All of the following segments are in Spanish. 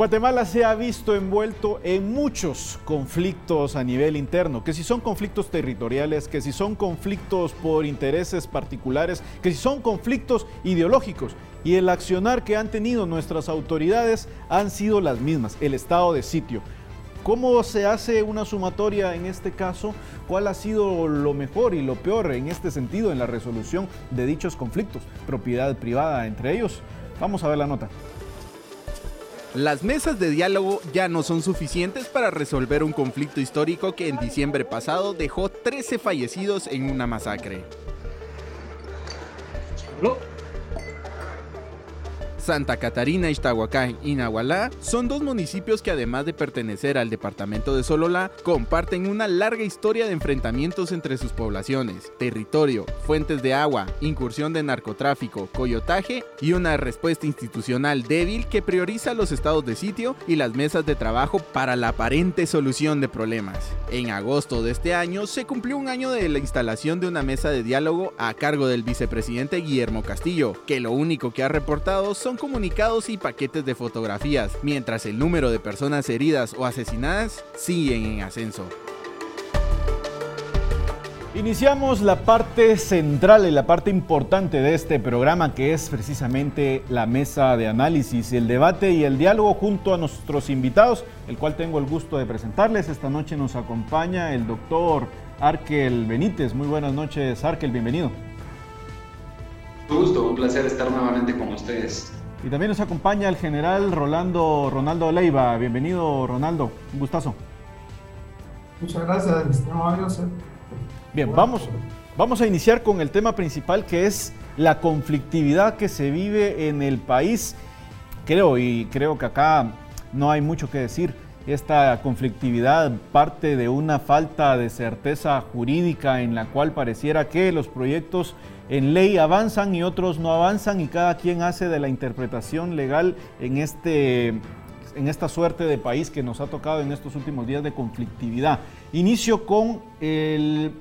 Guatemala se ha visto envuelto en muchos conflictos a nivel interno, que si son conflictos territoriales, que si son conflictos por intereses particulares, que si son conflictos ideológicos. Y el accionar que han tenido nuestras autoridades han sido las mismas, el estado de sitio. ¿Cómo se hace una sumatoria en este caso? ¿Cuál ha sido lo mejor y lo peor en este sentido en la resolución de dichos conflictos? Propiedad privada entre ellos. Vamos a ver la nota. Las mesas de diálogo ya no son suficientes para resolver un conflicto histórico que en diciembre pasado dejó 13 fallecidos en una masacre. Santa Catarina, Ixtahuacán y Nahualá son dos municipios que además de pertenecer al departamento de Sololá, comparten una larga historia de enfrentamientos entre sus poblaciones, territorio, fuentes de agua, incursión de narcotráfico, coyotaje y una respuesta institucional débil que prioriza los estados de sitio y las mesas de trabajo para la aparente solución de problemas. En agosto de este año se cumplió un año de la instalación de una mesa de diálogo a cargo del vicepresidente Guillermo Castillo, que lo único que ha reportado son comunicados y paquetes de fotografías, mientras el número de personas heridas o asesinadas siguen en ascenso. Iniciamos la parte central y la parte importante de este programa que es precisamente la mesa de análisis, el debate y el diálogo junto a nuestros invitados, el cual tengo el gusto de presentarles. Esta noche nos acompaña el doctor Arkel Benítez. Muy buenas noches, Arkel, bienvenido. Un gusto, un placer estar nuevamente con ustedes. Y también nos acompaña el general Rolando Ronaldo Leiva. Bienvenido, Ronaldo. Un gustazo. Muchas gracias, estimado Bien, vamos, vamos a iniciar con el tema principal que es la conflictividad que se vive en el país. Creo, y creo que acá no hay mucho que decir. Esta conflictividad parte de una falta de certeza jurídica en la cual pareciera que los proyectos en ley avanzan y otros no avanzan y cada quien hace de la interpretación legal en, este, en esta suerte de país que nos ha tocado en estos últimos días de conflictividad. Inicio con el,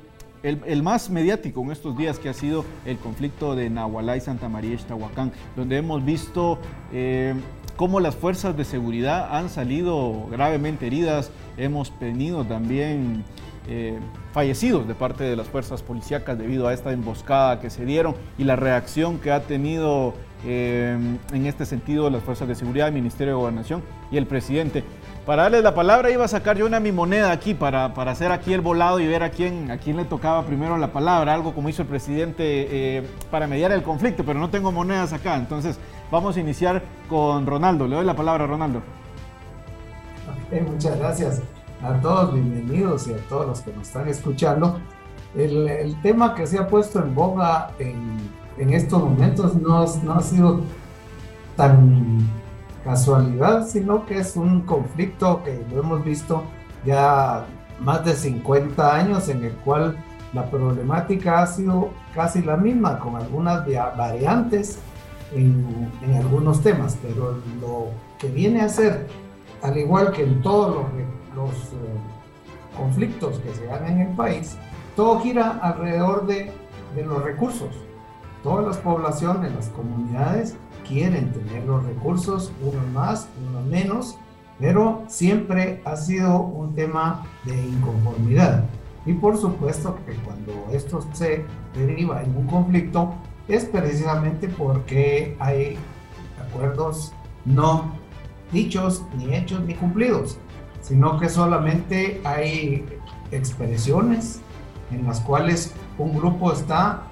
el, más mediático en estos días que ha sido el conflicto de Nahualá y Santa María Ixtahuacán, donde hemos visto... Eh, cómo las fuerzas de seguridad han salido gravemente heridas. Hemos tenido también eh, fallecidos de parte de las fuerzas policíacas debido a esta emboscada que se dieron y la reacción que ha tenido eh, en este sentido las fuerzas de seguridad, el Ministerio de Gobernación y el presidente. Para darles la palabra iba a sacar yo una mi moneda aquí para, para hacer aquí el volado y ver a quién, a quién le tocaba primero la palabra, algo como hizo el presidente eh, para mediar el conflicto, pero no tengo monedas acá. Entonces vamos a iniciar con Ronaldo. Le doy la palabra a Ronaldo. muchas gracias a todos, bienvenidos y a todos los que nos están escuchando. El, tema que se ha puesto en boga en, estos momentos no, no ha sido tan casualidad, sino que es un conflicto que lo hemos visto ya más de 50 años en el cual la problemática ha sido casi la misma, con algunas variantes en, en algunos temas, pero lo que viene a ser, al igual que en todos los los eh, conflictos que se dan en el país, todo gira alrededor de, de los recursos. Todas las poblaciones, las comunidades quieren tener los recursos, unos más, unos menos, pero siempre ha sido un tema de inconformidad. Y por supuesto que cuando esto se deriva en un conflicto es precisamente porque hay acuerdos no dichos, ni hechos, ni cumplidos sino que solamente hay expresiones en las cuales un grupo está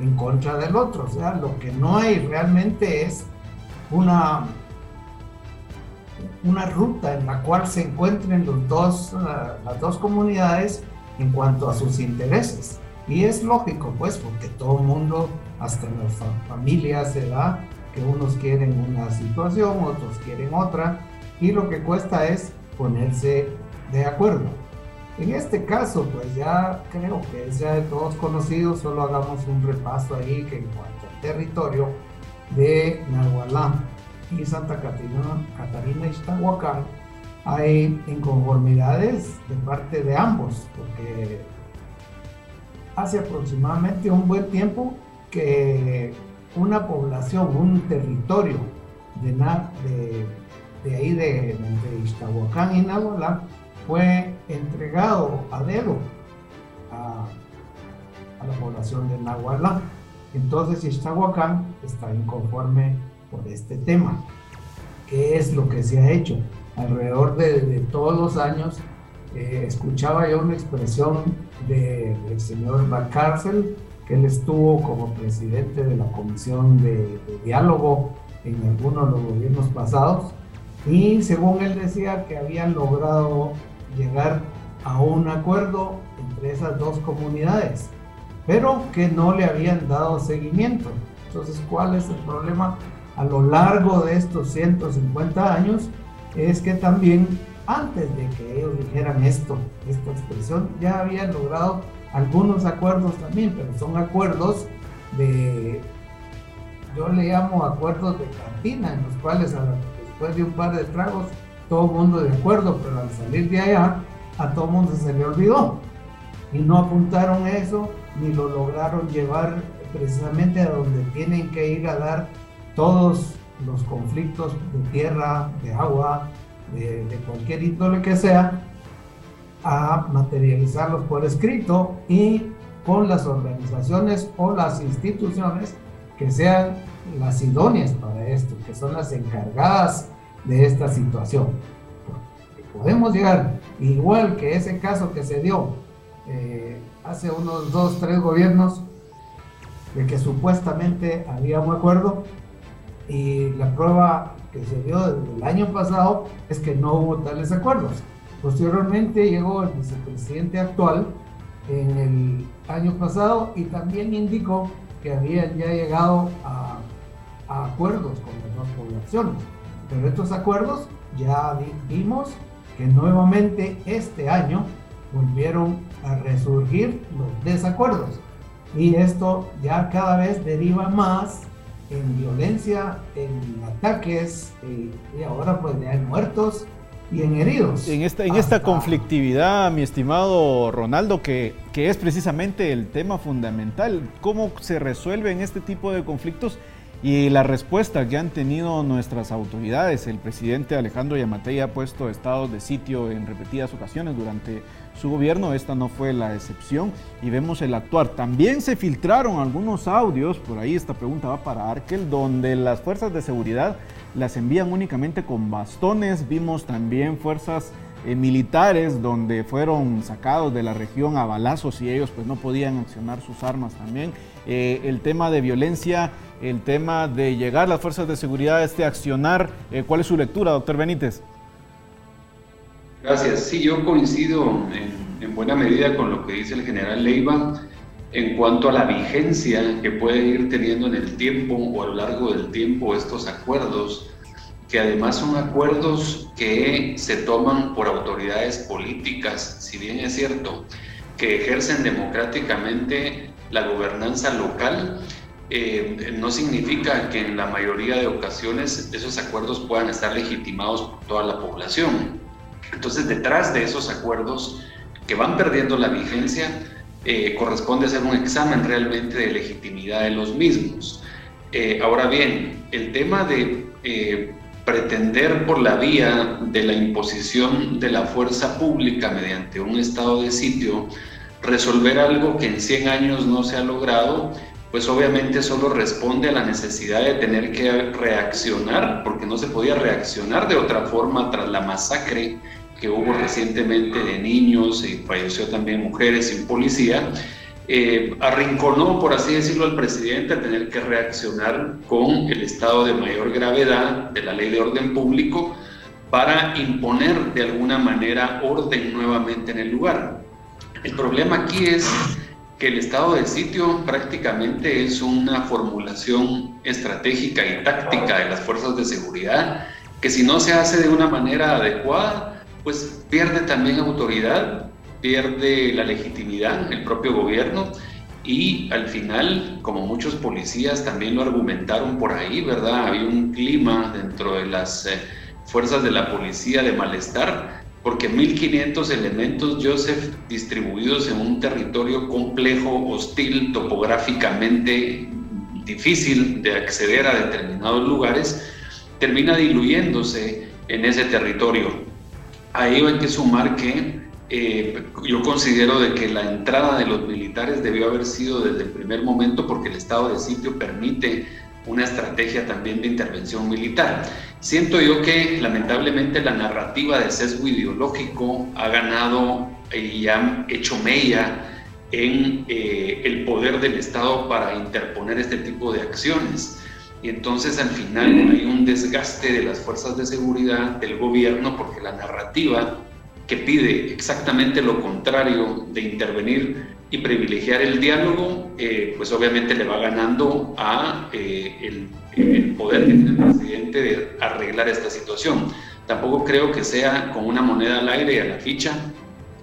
en contra del otro. O sea, lo que no hay realmente es una, una ruta en la cual se encuentren los dos, ah, las dos comunidades en cuanto a sus intereses. Y es lógico, pues, porque todo el mundo, hasta las familias, se da que unos quieren una situación, otros quieren otra, y lo que cuesta es ponerse de acuerdo. En este caso, pues ya creo que es ya de todos conocidos, solo hagamos un repaso ahí que en cuanto al territorio de Nahualá y Santa Catarina, Catarina Ixtahuacán, hay inconformidades de parte de ambos, porque hace aproximadamente un buen tiempo que una población, un territorio de, de de ahí de, de Ixtahuacán y Nahualá fue entregado a dedo a, la población de Nahualá. Entonces Ixtahuacán está inconforme por este tema. ¿Qué es lo que se ha hecho? Alrededor de, todos los años eh, escuchaba yo una expresión del señor Cárcel, que él estuvo como presidente de la Comisión de, de Diálogo en algunos de los gobiernos pasados, y según él decía que habían logrado llegar a un acuerdo entre esas dos comunidades, pero que no le habían dado seguimiento. Entonces, ¿cuál es el problema a lo largo de estos 150 años? Es que también antes de que ellos dijeran esto, esta expresión, ya habían logrado algunos acuerdos también, pero son acuerdos de, yo le llamo acuerdos de cantina, en los cuales después de un par de tragos todo el mundo de acuerdo, pero al salir de allá, a todo el mundo se le olvidó. Y no apuntaron eso, ni lo lograron llevar precisamente a donde tienen que ir a dar todos los conflictos de tierra, de agua, de, de cualquier índole que sea, a materializarlos por escrito y con las organizaciones o las instituciones que sean las idóneas para esto, que son las encargadas de esta situación. Podemos llegar, igual que ese caso que se dio eh, hace unos dos, tres gobiernos, de que supuestamente había un acuerdo y la prueba que se dio el año pasado es que no hubo tales acuerdos. Posteriormente llegó el vicepresidente actual en el año pasado y también indicó que habían ya llegado a, acuerdos con las dos poblaciones. Pero estos acuerdos ya vimos que nuevamente este año volvieron a resurgir los desacuerdos. Y esto ya cada vez deriva más en violencia, en ataques, eh, y ahora pues ya hay muertos y en heridos. En esta, en esta conflictividad, mi estimado Ronaldo, que, que es precisamente el tema fundamental, ¿cómo se resuelven este tipo de conflictos? y la respuesta que han tenido nuestras autoridades. El presidente Alejandro Yamatei ha puesto estados de sitio en repetidas ocasiones durante su gobierno, esta no fue la excepción y vemos el actuar. También se filtraron algunos audios, por ahí esta pregunta va para Arkel, donde las fuerzas de seguridad las envían únicamente con bastones, vimos también fuerzas eh, militares donde fueron sacados de la región a balazos y ellos pues no podían accionar sus armas también. Eh, el tema de violencia, el tema de llegar las fuerzas de seguridad, este accionar, eh, ¿cuál es su lectura, doctor Benítez? Gracias. Sí, yo coincido en, en buena medida con lo que dice el general Leiva en cuanto a la vigencia que pueden ir teniendo en el tiempo o a lo largo del tiempo estos acuerdos que además son acuerdos que se toman por autoridades políticas, si bien es cierto que ejercen democráticamente la gobernanza local, eh, no significa que en la mayoría de ocasiones esos acuerdos puedan estar legitimados por toda la población. Entonces, detrás de esos acuerdos que van perdiendo la vigencia, eh, corresponde hacer un examen realmente de legitimidad de los mismos. Eh, ahora bien, el tema de pretender por la vía de la imposición de la fuerza pública mediante un estado de sitio resolver algo que en 100 años no se ha logrado, pues obviamente solo responde a la necesidad de tener que reaccionar, porque no se podía reaccionar de otra forma tras la masacre que hubo recientemente de niños y falleció también mujeres sin policía eh, arrinconó, por así decirlo, al presidente a tener que reaccionar con el estado de mayor gravedad de la ley de orden público para imponer de alguna manera orden nuevamente en el lugar. El problema aquí es que el estado de sitio prácticamente es una formulación estratégica y táctica de las fuerzas de seguridad que si no se hace de una manera adecuada, pues pierde también autoridad pierde la legitimidad el propio gobierno y al final, como muchos policías también lo argumentaron por ahí, ¿verdad? Había un clima dentro de las eh, fuerzas de la policía de malestar, porque 1.500 elementos, Joseph, distribuidos en un territorio complejo, hostil, topográficamente difícil de acceder a determinados lugares, termina diluyéndose en ese territorio. Ahí hay que sumar que eh, yo considero de que la entrada de los militares debió haber sido desde el primer momento porque el estado de sitio permite una estrategia también de intervención militar. Siento yo que lamentablemente la narrativa de sesgo ideológico ha ganado y ha hecho mella en eh, el poder del Estado para interponer este tipo de acciones. Y entonces al final hay un desgaste de las fuerzas de seguridad del gobierno porque la narrativa que pide exactamente lo contrario de intervenir y privilegiar el diálogo, eh, pues obviamente le va ganando a eh, el, el, poder que tiene el presidente de arreglar esta situación. Tampoco creo que sea con una moneda al aire y a la ficha.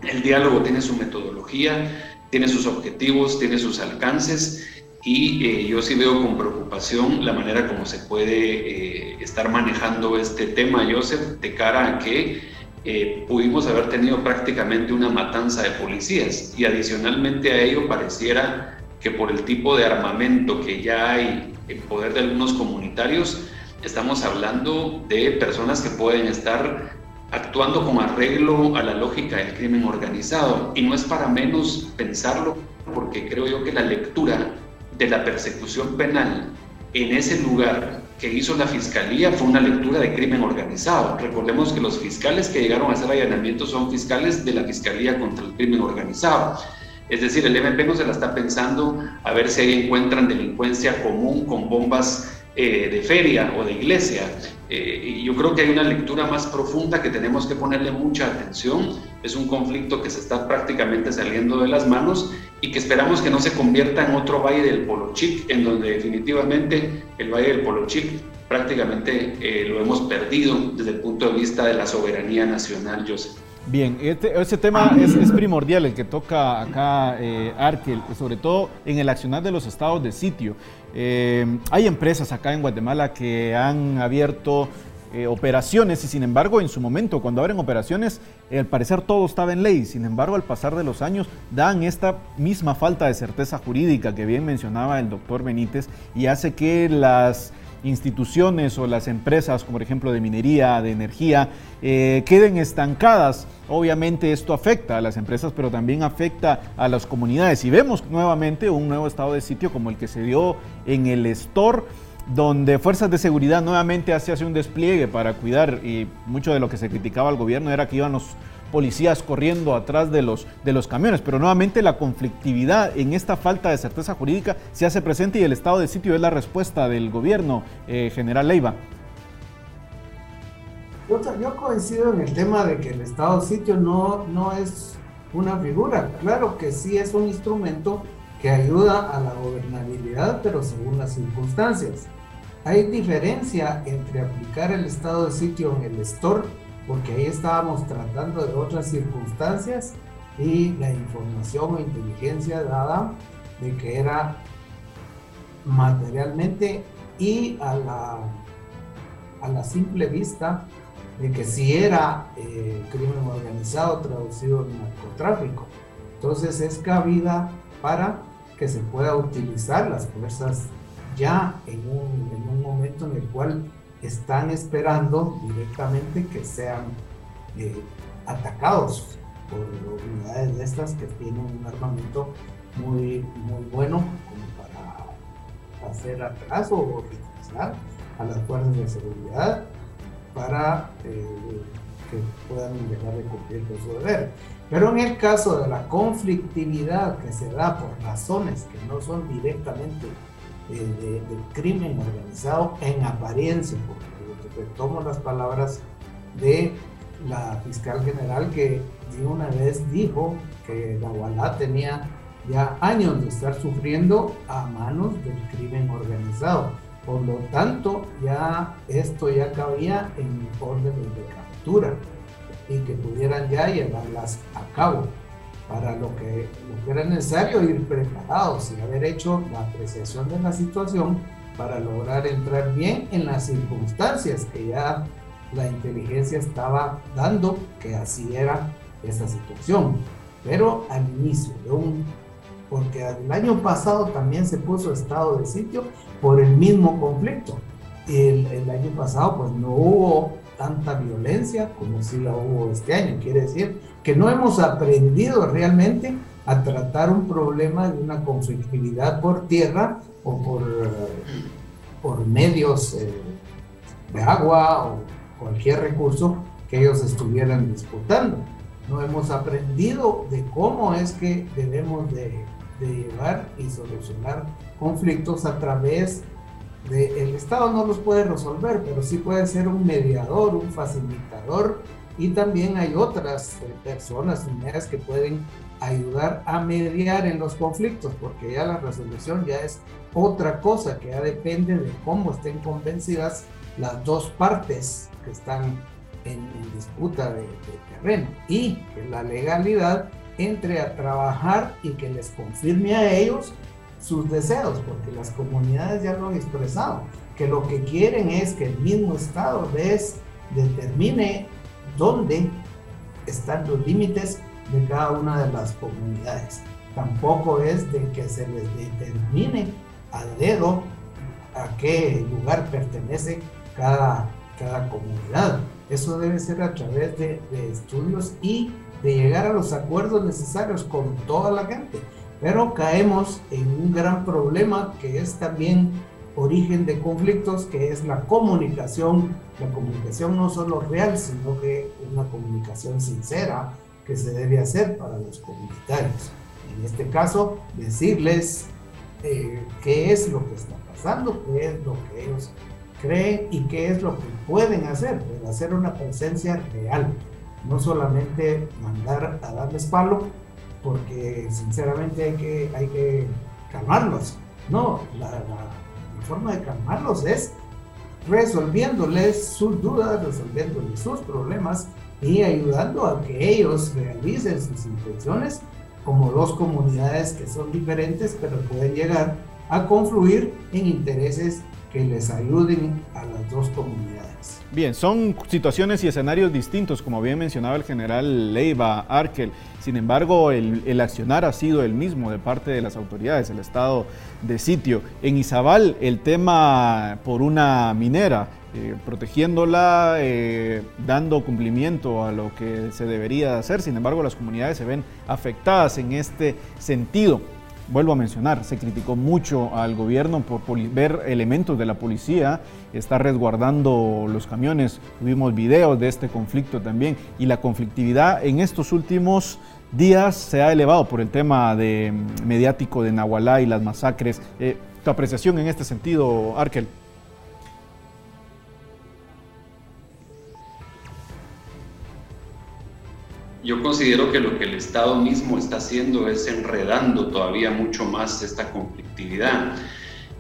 El diálogo tiene su metodología, tiene sus objetivos, tiene sus alcances y eh, yo sí veo con preocupación la manera como se puede eh, estar manejando este tema, Joseph, de cara a que eh, pudimos haber tenido prácticamente una matanza de policías y adicionalmente a ello pareciera que por el tipo de armamento que ya hay en poder de algunos comunitarios, estamos hablando de personas que pueden estar actuando con arreglo a la lógica del crimen organizado. Y no es para menos pensarlo, porque creo yo que la lectura de la persecución penal en ese lugar que hizo la fiscalía fue una lectura de crimen organizado. Recordemos que los fiscales que llegaron a hacer allanamientos son fiscales de la Fiscalía contra el Crimen Organizado. Es decir, el MP no se la está pensando a ver si ahí encuentran delincuencia común con bombas eh, de feria o de iglesia. Eh, y yo creo que hay una lectura más profunda que tenemos que ponerle mucha atención. Es un conflicto que se está prácticamente saliendo de las manos y que esperamos que no se convierta en otro Valle del Polochic, en donde definitivamente el Valle del Polochic prácticamente eh, lo hemos perdido desde el punto de vista de la soberanía nacional, Joseph. Bien, este, este tema es, primordial, el que toca acá eh, Arkel, sobre todo en el accionar de los estados de sitio. Eh, hay empresas acá en Guatemala que han abierto eh, operaciones y sin embargo en su momento cuando abren operaciones al parecer todo estaba en ley, sin embargo al pasar de los años dan esta misma falta de certeza jurídica que bien mencionaba el doctor Benítez y hace que las instituciones o las empresas, como por ejemplo de minería, de energía, eh, queden estancadas. Obviamente esto afecta a las empresas, pero también afecta a las comunidades. Y vemos nuevamente un nuevo estado de sitio como el que se dio en el Store donde fuerzas de seguridad nuevamente hace, hace un despliegue para cuidar y mucho de lo que se criticaba al gobierno era que iban los policías corriendo atrás de los, de los camiones, pero nuevamente la conflictividad en esta falta de certeza jurídica se hace presente y el estado de sitio es la respuesta del gobierno, eh, general Leiva. Yo, coincido en el tema de que el estado de sitio no, no es una figura, claro que sí es un instrumento que ayuda a la gobernabilidad, pero según las circunstancias. Hay diferencia entre aplicar el estado de sitio en el store porque ahí estábamos tratando de otras circunstancias y la información o inteligencia dada de que era materialmente y a la, a la simple vista de que si era eh, crimen organizado traducido en narcotráfico. Entonces es cabida para que se pueda utilizar las fuerzas ya en un, en un momento en el cual están esperando directamente que sean eh, atacados por unidades de estas que tienen un armamento muy, muy bueno como para hacer atraso o utilizar a las fuerzas de seguridad para eh, que puedan dejar de cumplir con su deber. Pero en el caso de la conflictividad que se da por razones que no son directamente del crimen organizado en apariencia, porque tomo las palabras de la fiscal general que de una vez dijo que la Wallah tenía ya años de estar sufriendo a manos del crimen organizado. Por lo tanto, ya esto ya cabía en órdenes de captura y que pudieran ya llevarlas a cabo para lo que, era necesario ir preparados y haber hecho la apreciación de la situación para lograr entrar bien en las circunstancias que ya la inteligencia estaba dando que así era esa situación. Pero al inicio de un, porque el año pasado también se puso estado de sitio por el mismo conflicto. El, el año pasado pues no hubo tanta violencia como si la hubo este año. Quiere decir que no hemos aprendido realmente a tratar un problema de una conflictividad por tierra o por, por medios eh, de agua o cualquier recurso que ellos estuvieran disputando. No hemos aprendido de cómo es que debemos de, de llevar y solucionar conflictos a través de, el Estado no los puede resolver, pero sí puede ser un mediador, un facilitador y también hay otras eh, personas, unidades que pueden ayudar a mediar en los conflictos, porque ya la resolución ya es otra cosa, que ya depende de cómo estén convencidas las dos partes que están en, disputa de, terreno y que la legalidad entre a trabajar y que les confirme a ellos sus deseos, porque las comunidades ya lo han expresado, que lo que quieren es que el mismo Estado les determine dónde están los límites de cada una de las comunidades. Tampoco es de que se les determine a dedo a qué lugar pertenece cada, cada comunidad. Eso debe ser a través de, de estudios y de llegar a los acuerdos necesarios con toda la gente. Pero caemos en un gran problema que es también origen de conflictos, que es la comunicación. La comunicación no solo real, sino que una comunicación sincera que se debe hacer para los comunitarios. En este caso, decirles eh, qué es lo que está pasando, qué es lo que ellos creen y qué es lo que pueden hacer, pero hacer una presencia real, no solamente mandar a darles palo, porque sinceramente hay que, hay que calmarlos. No, la, la forma de calmarlos es resolviéndoles sus dudas, resolviéndoles sus problemas y ayudando a que ellos realicen sus intenciones como dos comunidades que son diferentes pero pueden llegar a confluir en intereses que les ayuden a las dos comunidades. Bien, son situaciones y escenarios distintos, como bien mencionaba el general Leiva Arkel. Sin embargo, el, accionar ha sido el mismo de parte de las autoridades, el estado de sitio. En Izabal, el tema por una minera, eh, protegiéndola, eh, dando cumplimiento a lo que se debería hacer. Sin embargo, las comunidades se ven afectadas en este sentido vuelvo a mencionar, se criticó mucho al gobierno por ver elementos de la policía, está resguardando los camiones, tuvimos videos de este conflicto también y la conflictividad en estos últimos días se ha elevado por el tema de, mm, mediático de Nahualá y las masacres. Eh, ¿Tu apreciación en este sentido, Arkel? Yo considero que lo que el Estado mismo está haciendo es enredando todavía mucho más esta conflictividad.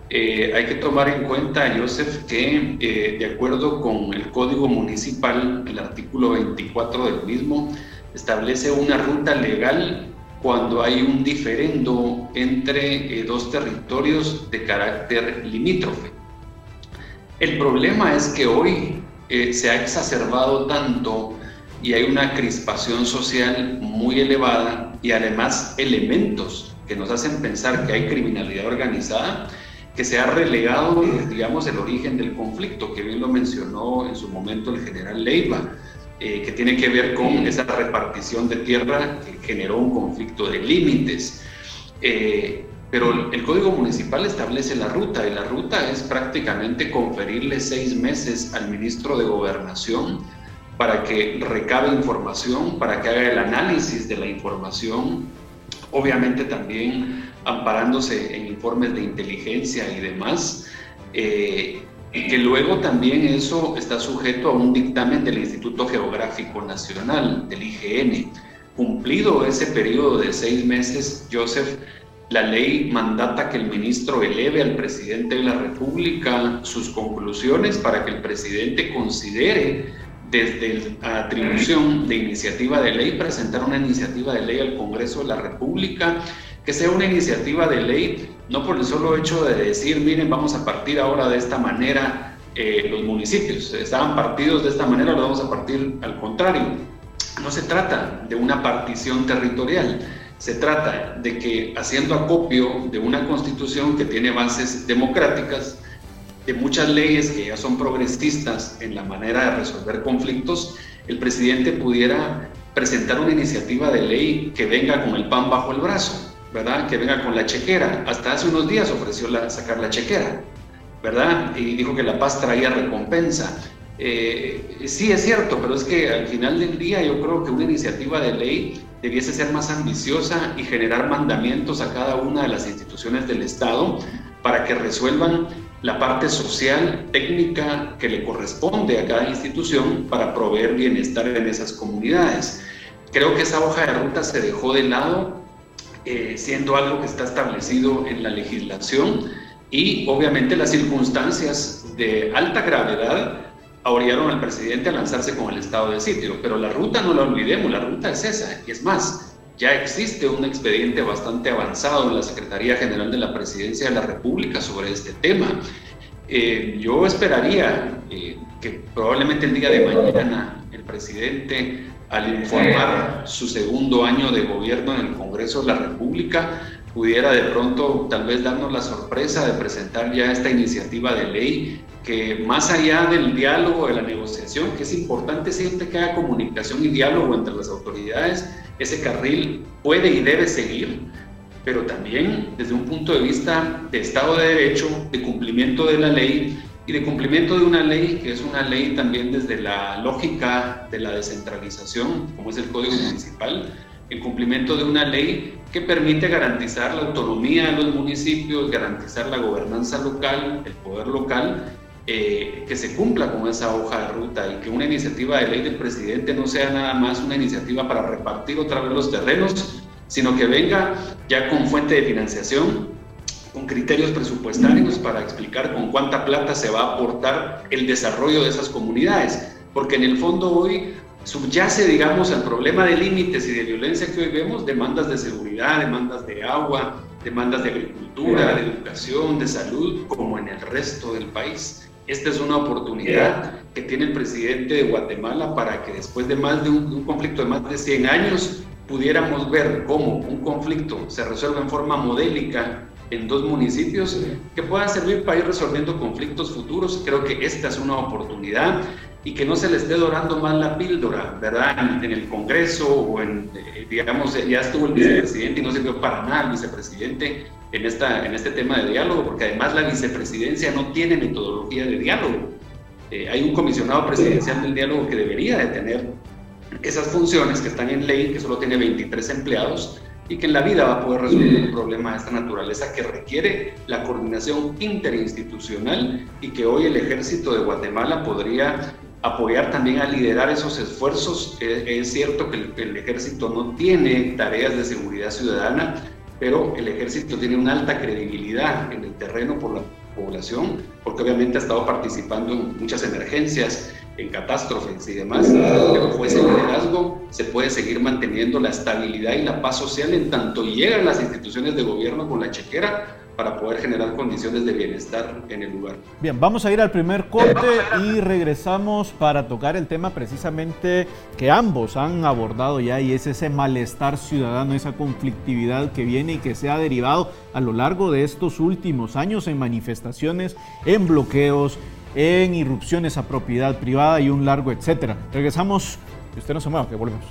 Eh, hay que tomar en cuenta, Joseph, que eh, de acuerdo con el Código Municipal, el artículo 24 del mismo establece una ruta legal cuando hay un diferendo entre eh, dos territorios de carácter limítrofe. El problema es que hoy se ha exacerbado tanto y hay una crispación social muy elevada y además elementos que nos hacen pensar que hay criminalidad organizada que se ha relegado, digamos, el origen del conflicto, que bien lo mencionó en su momento el general Leiva, eh, que tiene que ver con esa repartición de tierra que generó un conflicto de límites. Eh, pero el Código Municipal establece la ruta y la ruta es prácticamente conferirle seis meses al ministro de Gobernación para que recabe información, para que haga el análisis de la información, obviamente también amparándose en informes de inteligencia y demás, eh, que luego también eso está sujeto a un dictamen del Instituto Geográfico Nacional, del IGN. Cumplido ese periodo de seis meses, Joseph, la ley mandata que el ministro eleve al presidente de la República sus conclusiones para que el presidente considere desde la atribución de iniciativa de ley, presentar una iniciativa de ley al Congreso de la República, que sea una iniciativa de ley, no por el solo hecho de decir, miren, vamos a partir ahora de esta manera eh, los municipios, estaban partidos de esta manera, lo vamos a partir al contrario. No se trata de una partición territorial, se trata de que haciendo acopio de una constitución que tiene bases democráticas, de muchas leyes que ya son progresistas en la manera de resolver conflictos, el presidente pudiera presentar una iniciativa de ley que venga con el pan bajo el brazo, ¿verdad? Que venga con la chequera. Hasta hace unos días ofreció sacar la chequera, ¿verdad? Y dijo que la paz traía recompensa. Eh, sí, es cierto, pero es que al final del día yo creo que una iniciativa de ley debiese ser más ambiciosa y generar mandamientos a cada una de las instituciones del Estado para que resuelvan la parte social, técnica que le corresponde a cada institución para proveer bienestar en esas comunidades. Creo que esa hoja de ruta se dejó de lado, eh, siendo algo que está establecido en la legislación y obviamente las circunstancias de alta gravedad orillaron al presidente a lanzarse con el estado de sitio. Pero la ruta no la olvidemos, la ruta es esa. Y es más, ya existe un expediente bastante avanzado en la Secretaría General de la Presidencia de la República sobre este tema. Eh, yo esperaría eh, que probablemente el día de mañana el presidente, al informar su segundo año de gobierno en el Congreso de la República, pudiera de pronto tal vez darnos la sorpresa de presentar ya esta iniciativa de ley que más allá del diálogo, de la negociación, que es importante siempre que haya comunicación y diálogo entre las autoridades, ese carril puede y debe seguir, pero también desde un punto de vista de Estado de Derecho, de cumplimiento de la ley y de cumplimiento de una ley que es una ley también desde la lógica de la descentralización, como es el Código Municipal, el cumplimiento de una ley que permite garantizar la autonomía de los municipios, garantizar la gobernanza local, el poder local eh, que se cumpla con esa hoja de ruta y que una iniciativa de ley del presidente no sea nada más una iniciativa para repartir otra vez los terrenos, sino que venga ya con fuente de financiación, con criterios presupuestarios para explicar con cuánta plata se va a aportar el desarrollo de esas comunidades. Porque en el fondo hoy subyace, digamos, al problema de límites y de violencia que hoy vemos, demandas de seguridad, demandas de agua, demandas de agricultura, de educación, de salud, como en el resto del país. Esta es una oportunidad que tiene el presidente de Guatemala para que después de más de un, conflicto de más de 100 años pudiéramos ver cómo un conflicto se resuelve en forma modélica en dos municipios que puedan servir para ir resolviendo conflictos futuros. Creo que esta es una oportunidad y que no se le esté dorando más la píldora, ¿verdad? En, el Congreso o en, eh, digamos, ya estuvo el vicepresidente y no sirvió para nada el vicepresidente en, esta, en este tema de diálogo, porque además la vicepresidencia no tiene metodología de diálogo. Eh, hay un comisionado presidencial del diálogo que debería de tener esas funciones que están en ley, que solo tiene 23 empleados y que en la vida va a poder resolver un problema de esta naturaleza que requiere la coordinación interinstitucional y que hoy el ejército de Guatemala podría apoyar también a liderar esos esfuerzos. Es, cierto que el, ejército no tiene tareas de seguridad ciudadana, pero el ejército tiene una alta credibilidad en el terreno por la población, porque obviamente ha estado participando en muchas emergencias, en catástrofes y demás, pero fue ese liderazgo se puede seguir manteniendo la estabilidad y la paz social en tanto llegan las instituciones de gobierno con la chequera para poder generar condiciones de bienestar en el lugar. Bien, vamos a ir al primer corte y regresamos para tocar el tema precisamente que ambos han abordado ya y es ese malestar ciudadano, esa conflictividad que viene y que se ha derivado a lo largo de estos últimos años en manifestaciones, en bloqueos, en irrupciones a propiedad privada y un largo etcétera. Regresamos, y usted no se mueva, que volvemos.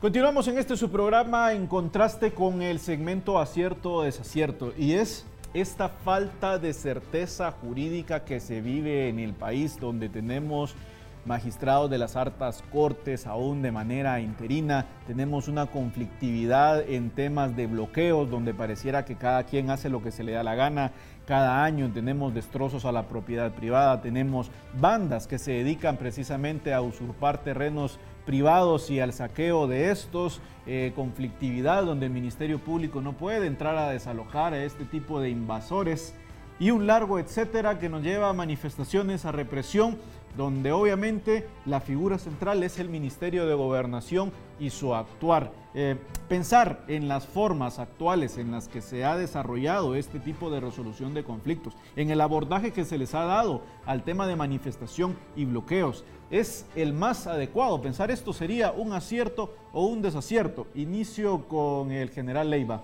Continuamos en este su programa en contraste con el segmento acierto o desacierto y es esta falta de certeza jurídica que se vive en el país donde tenemos magistrados de las hartas cortes aún de manera interina, tenemos una conflictividad en temas de bloqueos donde pareciera que cada quien hace lo que se le da la gana, cada año tenemos destrozos a la propiedad privada, tenemos bandas que se dedican precisamente a usurpar terrenos privados y al saqueo de estos, eh, conflictividad donde el Ministerio Público no puede entrar a desalojar a este tipo de invasores y un largo etcétera que nos lleva a manifestaciones, a represión, donde obviamente la figura central es el Ministerio de Gobernación y su actuar. Eh, pensar en las formas actuales en las que se ha desarrollado este tipo de resolución de conflictos, en el abordaje que se les ha dado al tema de manifestación y bloqueos, es el más adecuado. Pensar esto sería un acierto o un desacierto. Inicio con el general Leiva.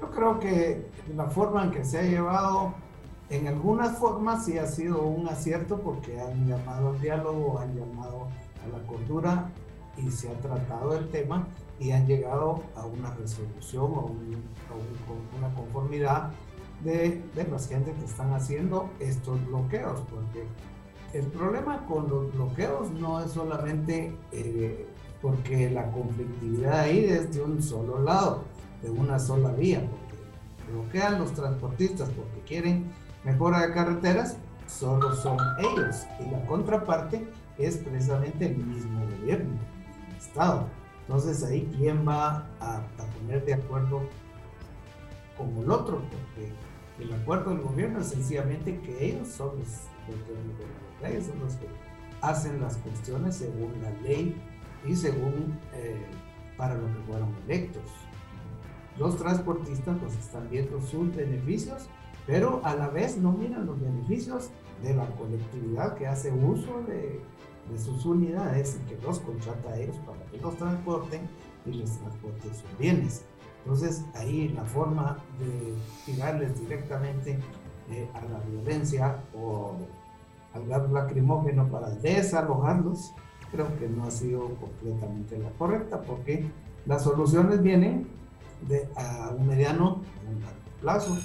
Yo creo que la forma en que se ha llevado, en algunas formas sí ha sido un acierto porque han llamado al diálogo, han llamado a la cordura y se ha tratado el tema y han llegado a una resolución o una conformidad de, de las gentes que están haciendo estos bloqueos, porque el problema con los bloqueos no es solamente eh, porque la conflictividad ahí es de un solo lado, de una sola vía, porque bloquean los transportistas porque quieren mejora de carreteras, solo son ellos. Y la contraparte es precisamente el mismo gobierno, el Estado. Entonces ahí quién va a, a poner de acuerdo con el otro, porque el acuerdo del gobierno es sencillamente que ellos son los, los, son los que hacen las cuestiones según la ley y según eh, para lo que fueron electos. Los transportistas pues están viendo sus beneficios, pero a la vez no miran los beneficios de la colectividad que hace uso de, sus unidades y que los contrata a ellos para que los transporten y les transporten sus bienes. Entonces ahí la forma de tirarles directamente eh, a la violencia o al gas lacrimógeno para desalojarlos, creo que no ha sido completamente la correcta porque las soluciones vienen a un mediano y un largo plazo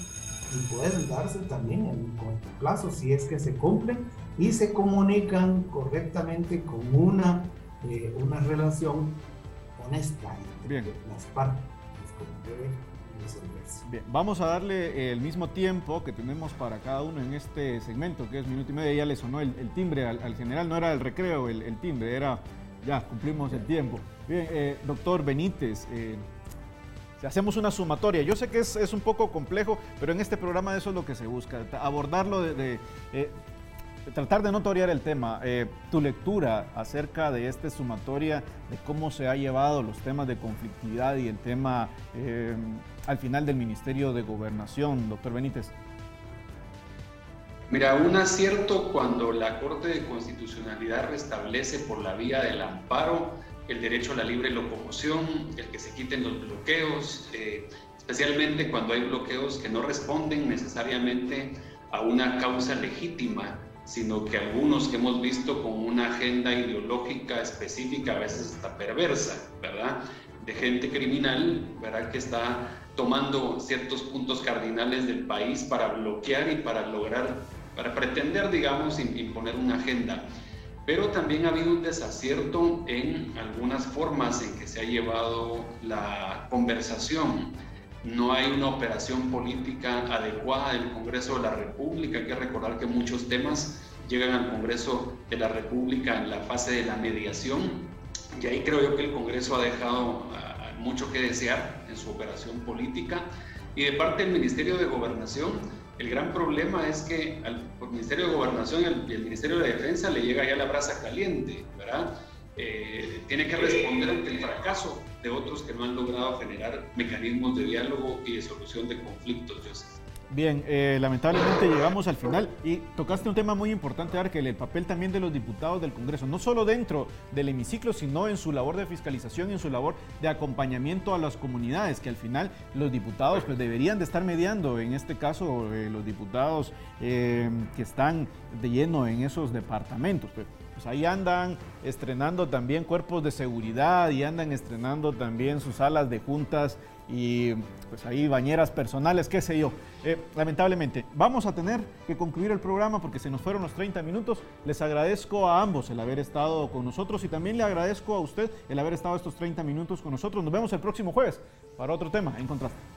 y pueden darse también en corto plazo si es que se cumplen y se comunican correctamente con una, eh, una relación honesta entre las partes. Bien, vamos a darle el mismo tiempo que tenemos para cada uno en este segmento, que es minuto y medio. Ya le sonó el, timbre al, general, no era el recreo, el, timbre, era ya cumplimos el tiempo. Bien, eh, doctor Benítez, eh, si hacemos una sumatoria, yo sé que es, un poco complejo, pero en este programa eso es lo que se busca, abordarlo de, eh, tratar de no torear el tema, eh, tu lectura acerca de esta sumatoria, de cómo se ha llevado los temas de conflictividad y el tema eh, al final del Ministerio de Gobernación, doctor Benítez. Mira, un acierto cuando la Corte de Constitucionalidad restablece por la vía del amparo el derecho a la libre locomoción, el que se quiten los bloqueos, eh, especialmente cuando hay bloqueos que no responden necesariamente a una causa legítima sino que algunos que hemos visto con una agenda ideológica específica, a veces hasta perversa, ¿verdad? De gente criminal, ¿verdad? Que está tomando ciertos puntos cardinales del país para bloquear y para lograr, para pretender, digamos, imponer una agenda. Pero también ha habido un desacierto en algunas formas en que se ha llevado la conversación no hay una operación política adecuada del Congreso de la República. Hay que recordar que muchos temas llegan al Congreso de la República en la fase de la mediación y ahí creo yo que el Congreso ha dejado ah, mucho que desear en su operación política. Y de parte del Ministerio de Gobernación, el gran problema es que al Ministerio de Gobernación y al, Ministerio de Defensa le llega ya la brasa caliente, ¿verdad? Eh, tiene que responder ante el fracaso de otros que no han logrado generar mecanismos de diálogo y de solución de conflictos. Bien, eh, lamentablemente llegamos al final y tocaste un tema muy importante, Arkel, el papel también de los diputados del Congreso, no solo dentro del hemiciclo, sino en su labor de fiscalización y en su labor de acompañamiento a las comunidades, que al final los diputados pues, deberían de estar mediando, en este caso eh, los diputados que están de lleno en esos departamentos. Pues, pues ahí andan estrenando también cuerpos de seguridad y andan estrenando también sus salas de juntas y pues ahí bañeras personales, qué sé yo. Eh, lamentablemente, vamos a tener que concluir el programa porque se nos fueron los 30 minutos. Les agradezco a ambos el haber estado con nosotros y también le agradezco a usted el haber estado estos 30 minutos con nosotros. Nos vemos el próximo jueves para otro tema en contraste.